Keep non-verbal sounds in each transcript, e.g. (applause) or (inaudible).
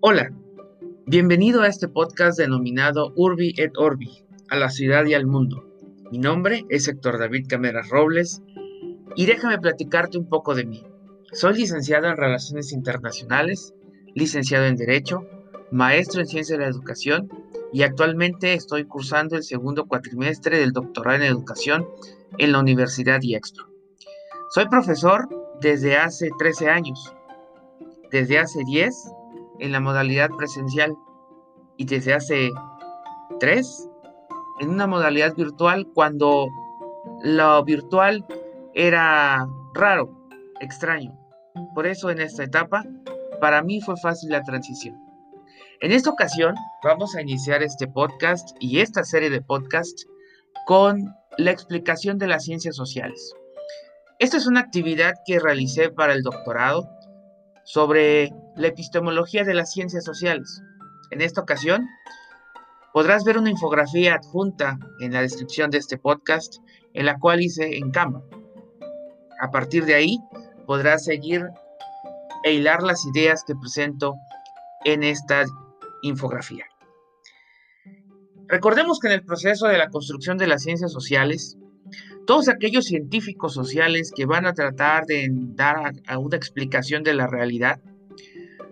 Hola, bienvenido a este podcast denominado Urbi et Orbi, a la ciudad y al mundo. Mi nombre es Héctor David Cameras Robles y déjame platicarte un poco de mí. Soy licenciado en Relaciones Internacionales, licenciado en Derecho, maestro en Ciencia de la Educación y actualmente estoy cursando el segundo cuatrimestre del doctorado en Educación en la Universidad IEXPRO. Soy profesor desde hace 13 años. Desde hace 10 en la modalidad presencial y desde hace tres en una modalidad virtual cuando lo virtual era raro, extraño. Por eso en esta etapa para mí fue fácil la transición. En esta ocasión vamos a iniciar este podcast y esta serie de podcasts con la explicación de las ciencias sociales. Esta es una actividad que realicé para el doctorado sobre la epistemología de las ciencias sociales. En esta ocasión, podrás ver una infografía adjunta en la descripción de este podcast, en la cual hice en Canva. A partir de ahí, podrás seguir e hilar las ideas que presento en esta infografía. Recordemos que en el proceso de la construcción de las ciencias sociales, todos aquellos científicos sociales que van a tratar de dar una explicación de la realidad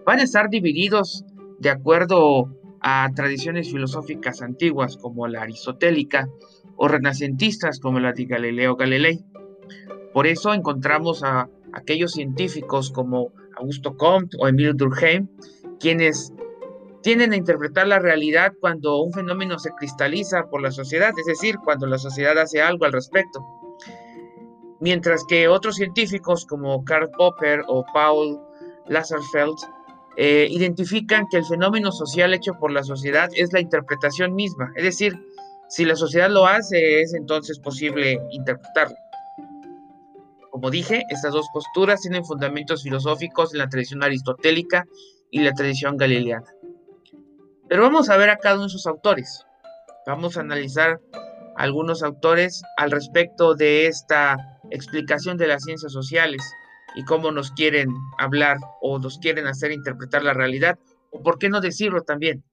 van a estar divididos de acuerdo a tradiciones filosóficas antiguas como la aristotélica o renacentistas como la de Galileo Galilei. Por eso encontramos a aquellos científicos como Augusto Comte o Emile Durkheim, quienes tienden a interpretar la realidad cuando un fenómeno se cristaliza por la sociedad, es decir, cuando la sociedad hace algo al respecto. Mientras que otros científicos como Karl Popper o Paul Lazarsfeld eh, identifican que el fenómeno social hecho por la sociedad es la interpretación misma, es decir, si la sociedad lo hace, es entonces posible interpretarlo. Como dije, estas dos posturas tienen fundamentos filosóficos en la tradición aristotélica y la tradición galileana. Pero vamos a ver a cada uno de sus autores. Vamos a analizar algunos autores al respecto de esta explicación de las ciencias sociales y cómo nos quieren hablar o nos quieren hacer interpretar la realidad, o por qué no decirlo también,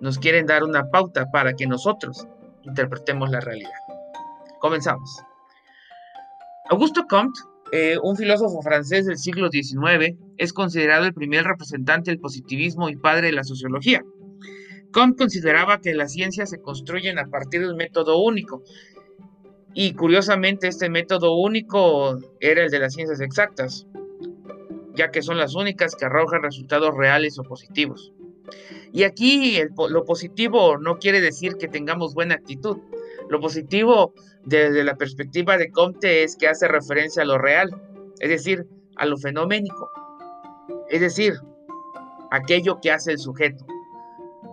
nos quieren dar una pauta para que nosotros interpretemos la realidad. Comenzamos. Augusto Comte, eh, un filósofo francés del siglo XIX, es considerado el primer representante del positivismo y padre de la sociología. Comte consideraba que las ciencias se construyen a partir de un método único. Y curiosamente este método único era el de las ciencias exactas, ya que son las únicas que arrojan resultados reales o positivos. Y aquí lo positivo no quiere decir que tengamos buena actitud. Lo positivo desde la perspectiva de Comte es que hace referencia a lo real, es decir, a lo fenoménico, es decir, aquello que hace el sujeto.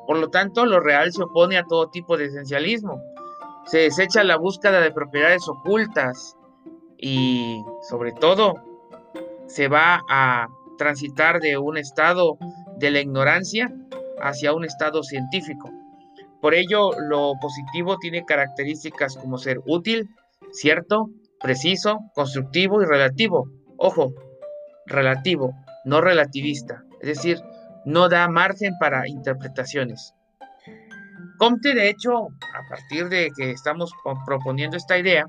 Por lo tanto, lo real se opone a todo tipo de esencialismo. Se desecha la búsqueda de propiedades ocultas y, sobre todo, se va a transitar de un estado de la ignorancia hacia un estado científico. Por ello, lo positivo tiene características como ser útil, cierto, preciso, constructivo y relativo. Ojo, relativo, no relativista. Es decir, no da margen para interpretaciones. Comte, de hecho, a partir de que estamos proponiendo esta idea,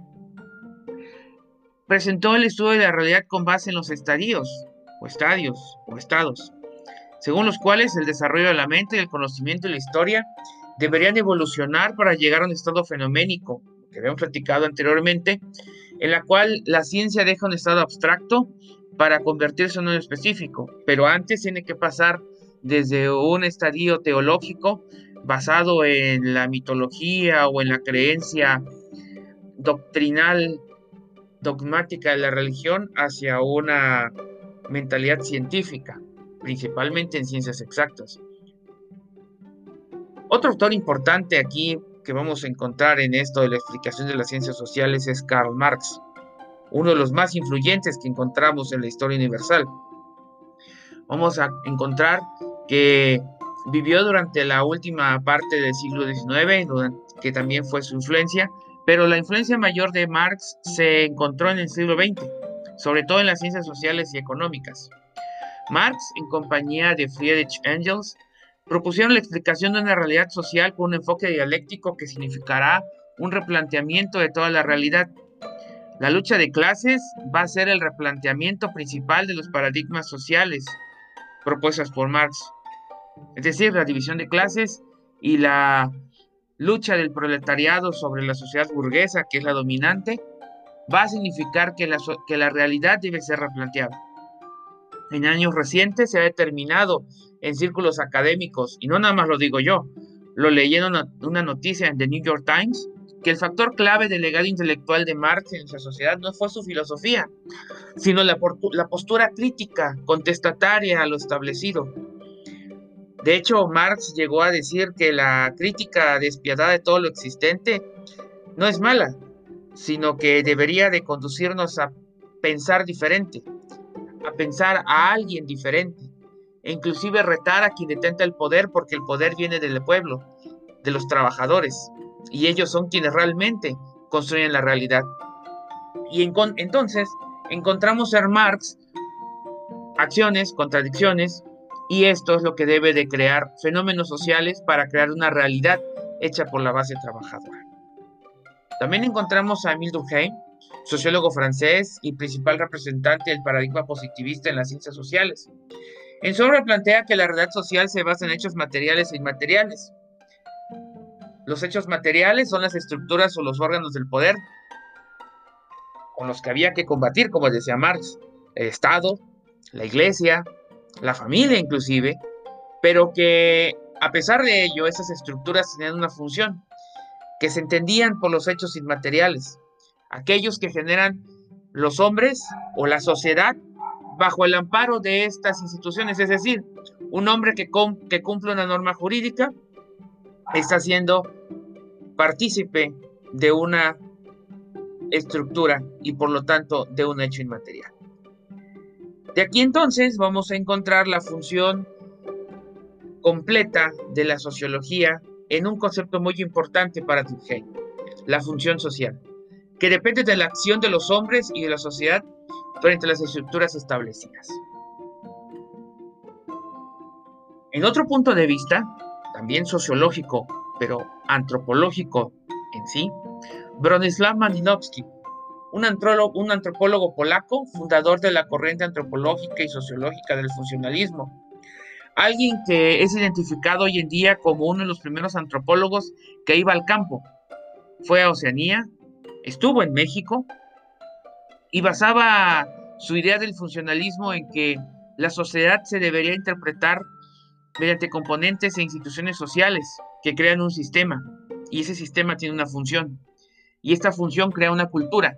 presentó el estudio de la realidad con base en los estadios, o estadios, o estados, según los cuales el desarrollo de la mente, el conocimiento y la historia deberían evolucionar para llegar a un estado fenoménico, que habíamos platicado anteriormente, en la cual la ciencia deja un estado abstracto para convertirse en uno específico, pero antes tiene que pasar desde un estadio teológico basado en la mitología o en la creencia doctrinal, dogmática de la religión, hacia una mentalidad científica, principalmente en ciencias exactas. Otro autor importante aquí que vamos a encontrar en esto de la explicación de las ciencias sociales es Karl Marx, uno de los más influyentes que encontramos en la historia universal. Vamos a encontrar que vivió durante la última parte del siglo XIX, que también fue su influencia, pero la influencia mayor de Marx se encontró en el siglo XX, sobre todo en las ciencias sociales y económicas. Marx, en compañía de Friedrich Engels, propusieron la explicación de una realidad social con un enfoque dialéctico que significará un replanteamiento de toda la realidad. La lucha de clases va a ser el replanteamiento principal de los paradigmas sociales propuestas por Marx. Es decir, la división de clases y la lucha del proletariado sobre la sociedad burguesa, que es la dominante, va a significar que la, que la realidad debe ser replanteada. En años recientes se ha determinado en círculos académicos, y no nada más lo digo yo, lo leí una, noticia en The New York Times, que el factor clave del legado intelectual de Marx en nuestra sociedad no fue su filosofía, sino la, la postura crítica, contestataria a lo establecido. De hecho, Marx llegó a decir que la crítica despiadada de todo lo existente no es mala, sino que debería de conducirnos a pensar diferente, a pensar a alguien diferente, e inclusive retar a quien detenta el poder porque el poder viene del pueblo, de los trabajadores y ellos son quienes realmente construyen la realidad. Y entonces encontramos en Marx acciones, contradicciones, y esto es lo que debe de crear fenómenos sociales para crear una realidad hecha por la base trabajadora. También encontramos a Emile Durkheim, sociólogo francés y principal representante del paradigma positivista en las ciencias sociales. En su obra plantea que la realidad social se basa en hechos materiales e inmateriales, los hechos materiales son las estructuras o los órganos del poder con los que había que combatir, como decía Marx, el Estado, la Iglesia, la familia inclusive, pero que a pesar de ello esas estructuras tenían una función, que se entendían por los hechos inmateriales, aquellos que generan los hombres o la sociedad bajo el amparo de estas instituciones, es decir, un hombre que, que cumple una norma jurídica está siendo partícipe de una estructura y por lo tanto de un hecho inmaterial. De aquí entonces vamos a encontrar la función completa de la sociología en un concepto muy importante para Durkheim, la función social, que depende de la acción de los hombres y de la sociedad frente a las estructuras establecidas. En otro punto de vista, también sociológico, pero antropológico en sí, Bronislaw Malinowski, un antropólogo, polaco, fundador de la corriente antropológica y sociológica del funcionalismo. Alguien que es identificado hoy en día como uno de los primeros antropólogos que iba al campo. Fue a Oceanía, estuvo en México y basaba su idea del funcionalismo en que la sociedad se debería interpretar mediante componentes e instituciones sociales que crean un sistema y ese sistema tiene una función y esta función crea una cultura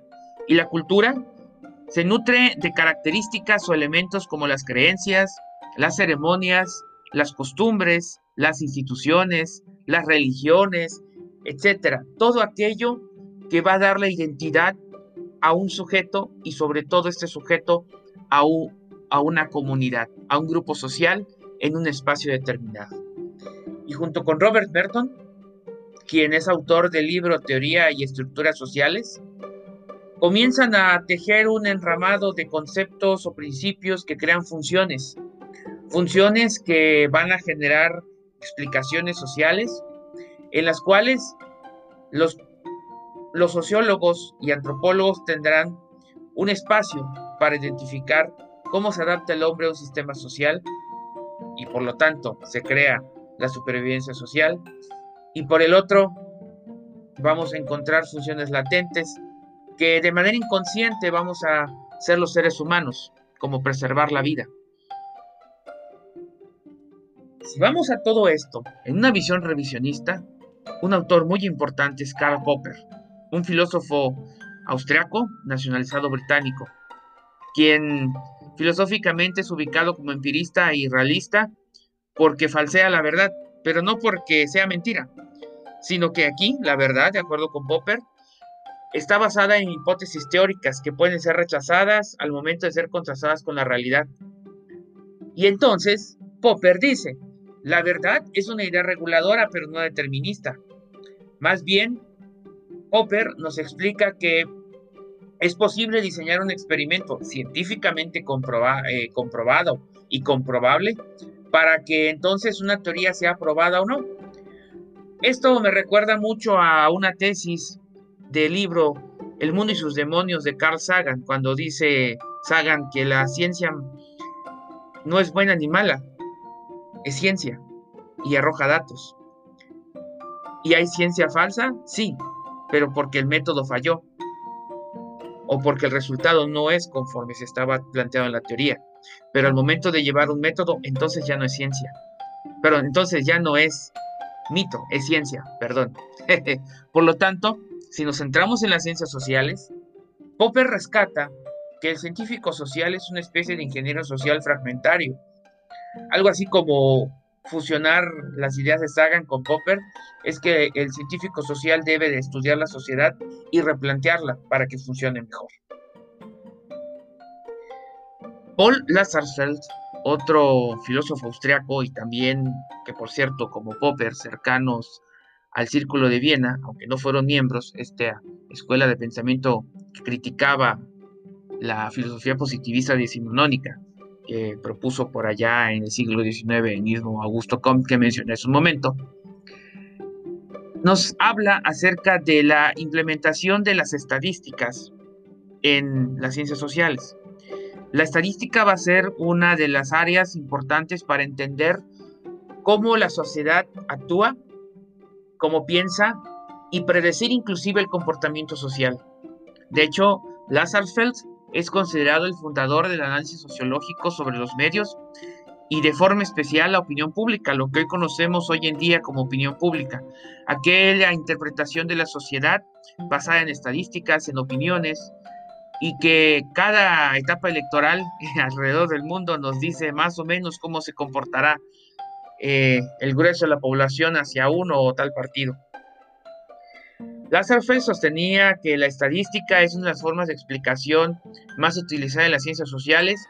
y la cultura se nutre de características o elementos como las creencias, las ceremonias, las costumbres, las instituciones, las religiones, etcétera, todo aquello que va a dar la identidad a un sujeto y sobre todo este sujeto a, a una comunidad, a un grupo social en un espacio determinado. Y junto con Robert Merton, quien es autor del libro Teoría y Estructuras Sociales, comienzan a tejer un enramado de conceptos o principios que crean funciones, funciones que van a generar explicaciones sociales en las cuales los, sociólogos y antropólogos tendrán un espacio para identificar cómo se adapta el hombre a un sistema social y por lo tanto se crea la supervivencia social. Y por el otro, vamos a encontrar funciones latentes que de manera inconsciente vamos a ser los seres humanos, como preservar la vida. Si vamos a todo esto en una visión revisionista, un autor muy importante es Karl Popper, un filósofo austriaco nacionalizado británico, quien filosóficamente es ubicado como empirista y realista porque falsea la verdad, pero no porque sea mentira, sino que aquí la verdad, de acuerdo con Popper, está basada en hipótesis teóricas que pueden ser rechazadas al momento de ser contrastadas con la realidad. Y entonces, Popper dice, la verdad es una idea reguladora, pero no determinista. Más bien, Popper nos explica que es posible diseñar un experimento científicamente eh, comprobado y comprobable para que entonces una teoría sea aprobada o no. Esto me recuerda mucho a una tesis del libro El mundo y sus demonios de Carl Sagan, cuando dice Sagan que la ciencia no es buena ni mala, es ciencia y arroja datos. ¿Y hay ciencia falsa? Sí, pero porque el método falló o porque el resultado no es conforme se estaba planteado en la teoría. Pero al momento de llevar un método, entonces ya no es ciencia. Pero entonces ya no es mito, es ciencia, perdón. (laughs) Por lo tanto, si nos centramos en las ciencias sociales, Popper rescata que el científico social es una especie de ingeniero social fragmentario. Algo así como fusionar las ideas de Sagan con Popper es que el científico social debe de estudiar la sociedad y replantearla para que funcione mejor. Paul Lazarsfeld, otro filósofo austriaco y también, que por cierto, como Popper, cercanos al Círculo de Viena, aunque no fueron miembros, esta escuela de pensamiento que criticaba la filosofía positivista decimonónica, que propuso por allá en el siglo XIX el mismo Augusto Comte que mencioné hace un momento, nos habla acerca de la implementación de las estadísticas en las ciencias sociales. La estadística va a ser una de las áreas importantes para entender cómo la sociedad actúa, cómo piensa y predecir inclusive el comportamiento social. De hecho, Lazarfeld es considerado el fundador del análisis sociológico sobre los medios y de forma especial la opinión pública, lo que hoy conocemos hoy en día como opinión pública, aquella interpretación de la sociedad basada en estadísticas, en opiniones, y que cada etapa electoral (laughs) alrededor del mundo nos dice más o menos cómo se comportará eh, el grueso de la población hacia uno o tal partido. Feld sostenía que la estadística es una de las formas de explicación más utilizadas en las ciencias sociales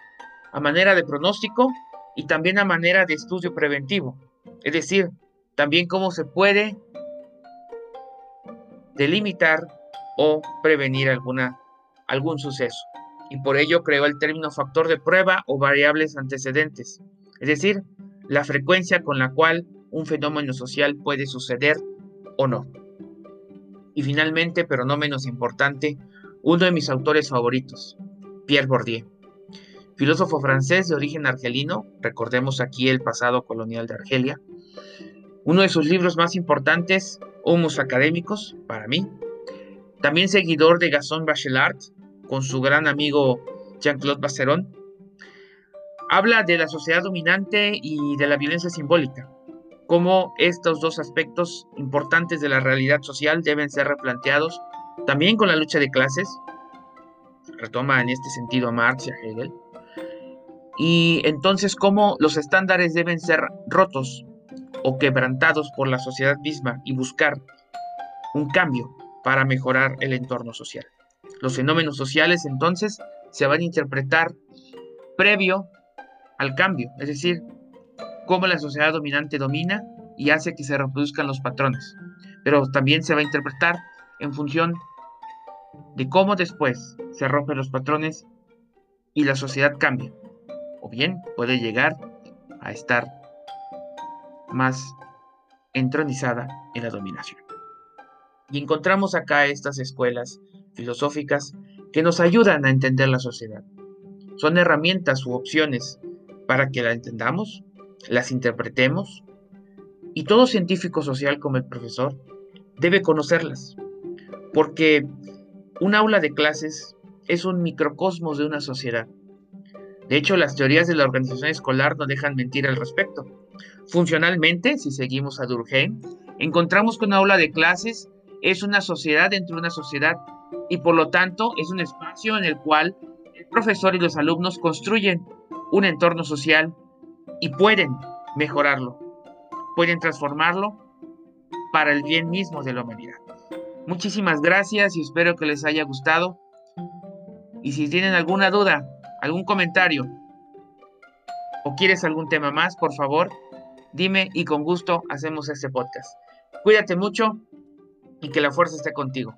a manera de pronóstico y también a manera de estudio preventivo, es decir, también cómo se puede delimitar o prevenir alguna, algún suceso. Y por ello creó el término factor de prueba o variables antecedentes, es decir, la frecuencia con la cual un fenómeno social puede suceder o no. Y finalmente, pero no menos importante, uno de mis autores favoritos, Pierre Bourdieu. Filósofo francés de origen argelino, recordemos aquí el pasado colonial de Argelia. Uno de sus libros más importantes, Humus Académicos, para mí. También seguidor de Gaston Bachelard, con su gran amigo Jean-Claude Basseron. Habla de la sociedad dominante y de la violencia simbólica cómo estos dos aspectos importantes de la realidad social deben ser replanteados también con la lucha de clases, retoma en este sentido a Marx y a Hegel, y entonces cómo los estándares deben ser rotos o quebrantados por la sociedad misma y buscar un cambio para mejorar el entorno social. Los fenómenos sociales entonces se van a interpretar previo al cambio, es decir, cómo la sociedad dominante domina y hace que se reproduzcan los patrones. Pero también se va a interpretar en función de cómo después se rompen los patrones y la sociedad cambia. O bien puede llegar a estar más entronizada en la dominación. Y encontramos acá estas escuelas filosóficas que nos ayudan a entender la sociedad. Son herramientas u opciones para que la entendamos las interpretemos y todo científico social como el profesor debe conocerlas, porque un aula de clases es un microcosmos de una sociedad. De hecho, las teorías de la organización escolar no dejan mentir al respecto. Funcionalmente, si seguimos a Durkheim, encontramos que un aula de clases es una sociedad dentro de una sociedad y por lo tanto es un espacio en el cual el profesor y los alumnos construyen un entorno social y pueden mejorarlo, pueden transformarlo para el bien mismo de la humanidad. Muchísimas gracias y espero que les haya gustado. Y si tienen alguna duda, algún comentario o quieres algún tema más, por favor, dime y con gusto hacemos este podcast. Cuídate mucho y que la fuerza esté contigo.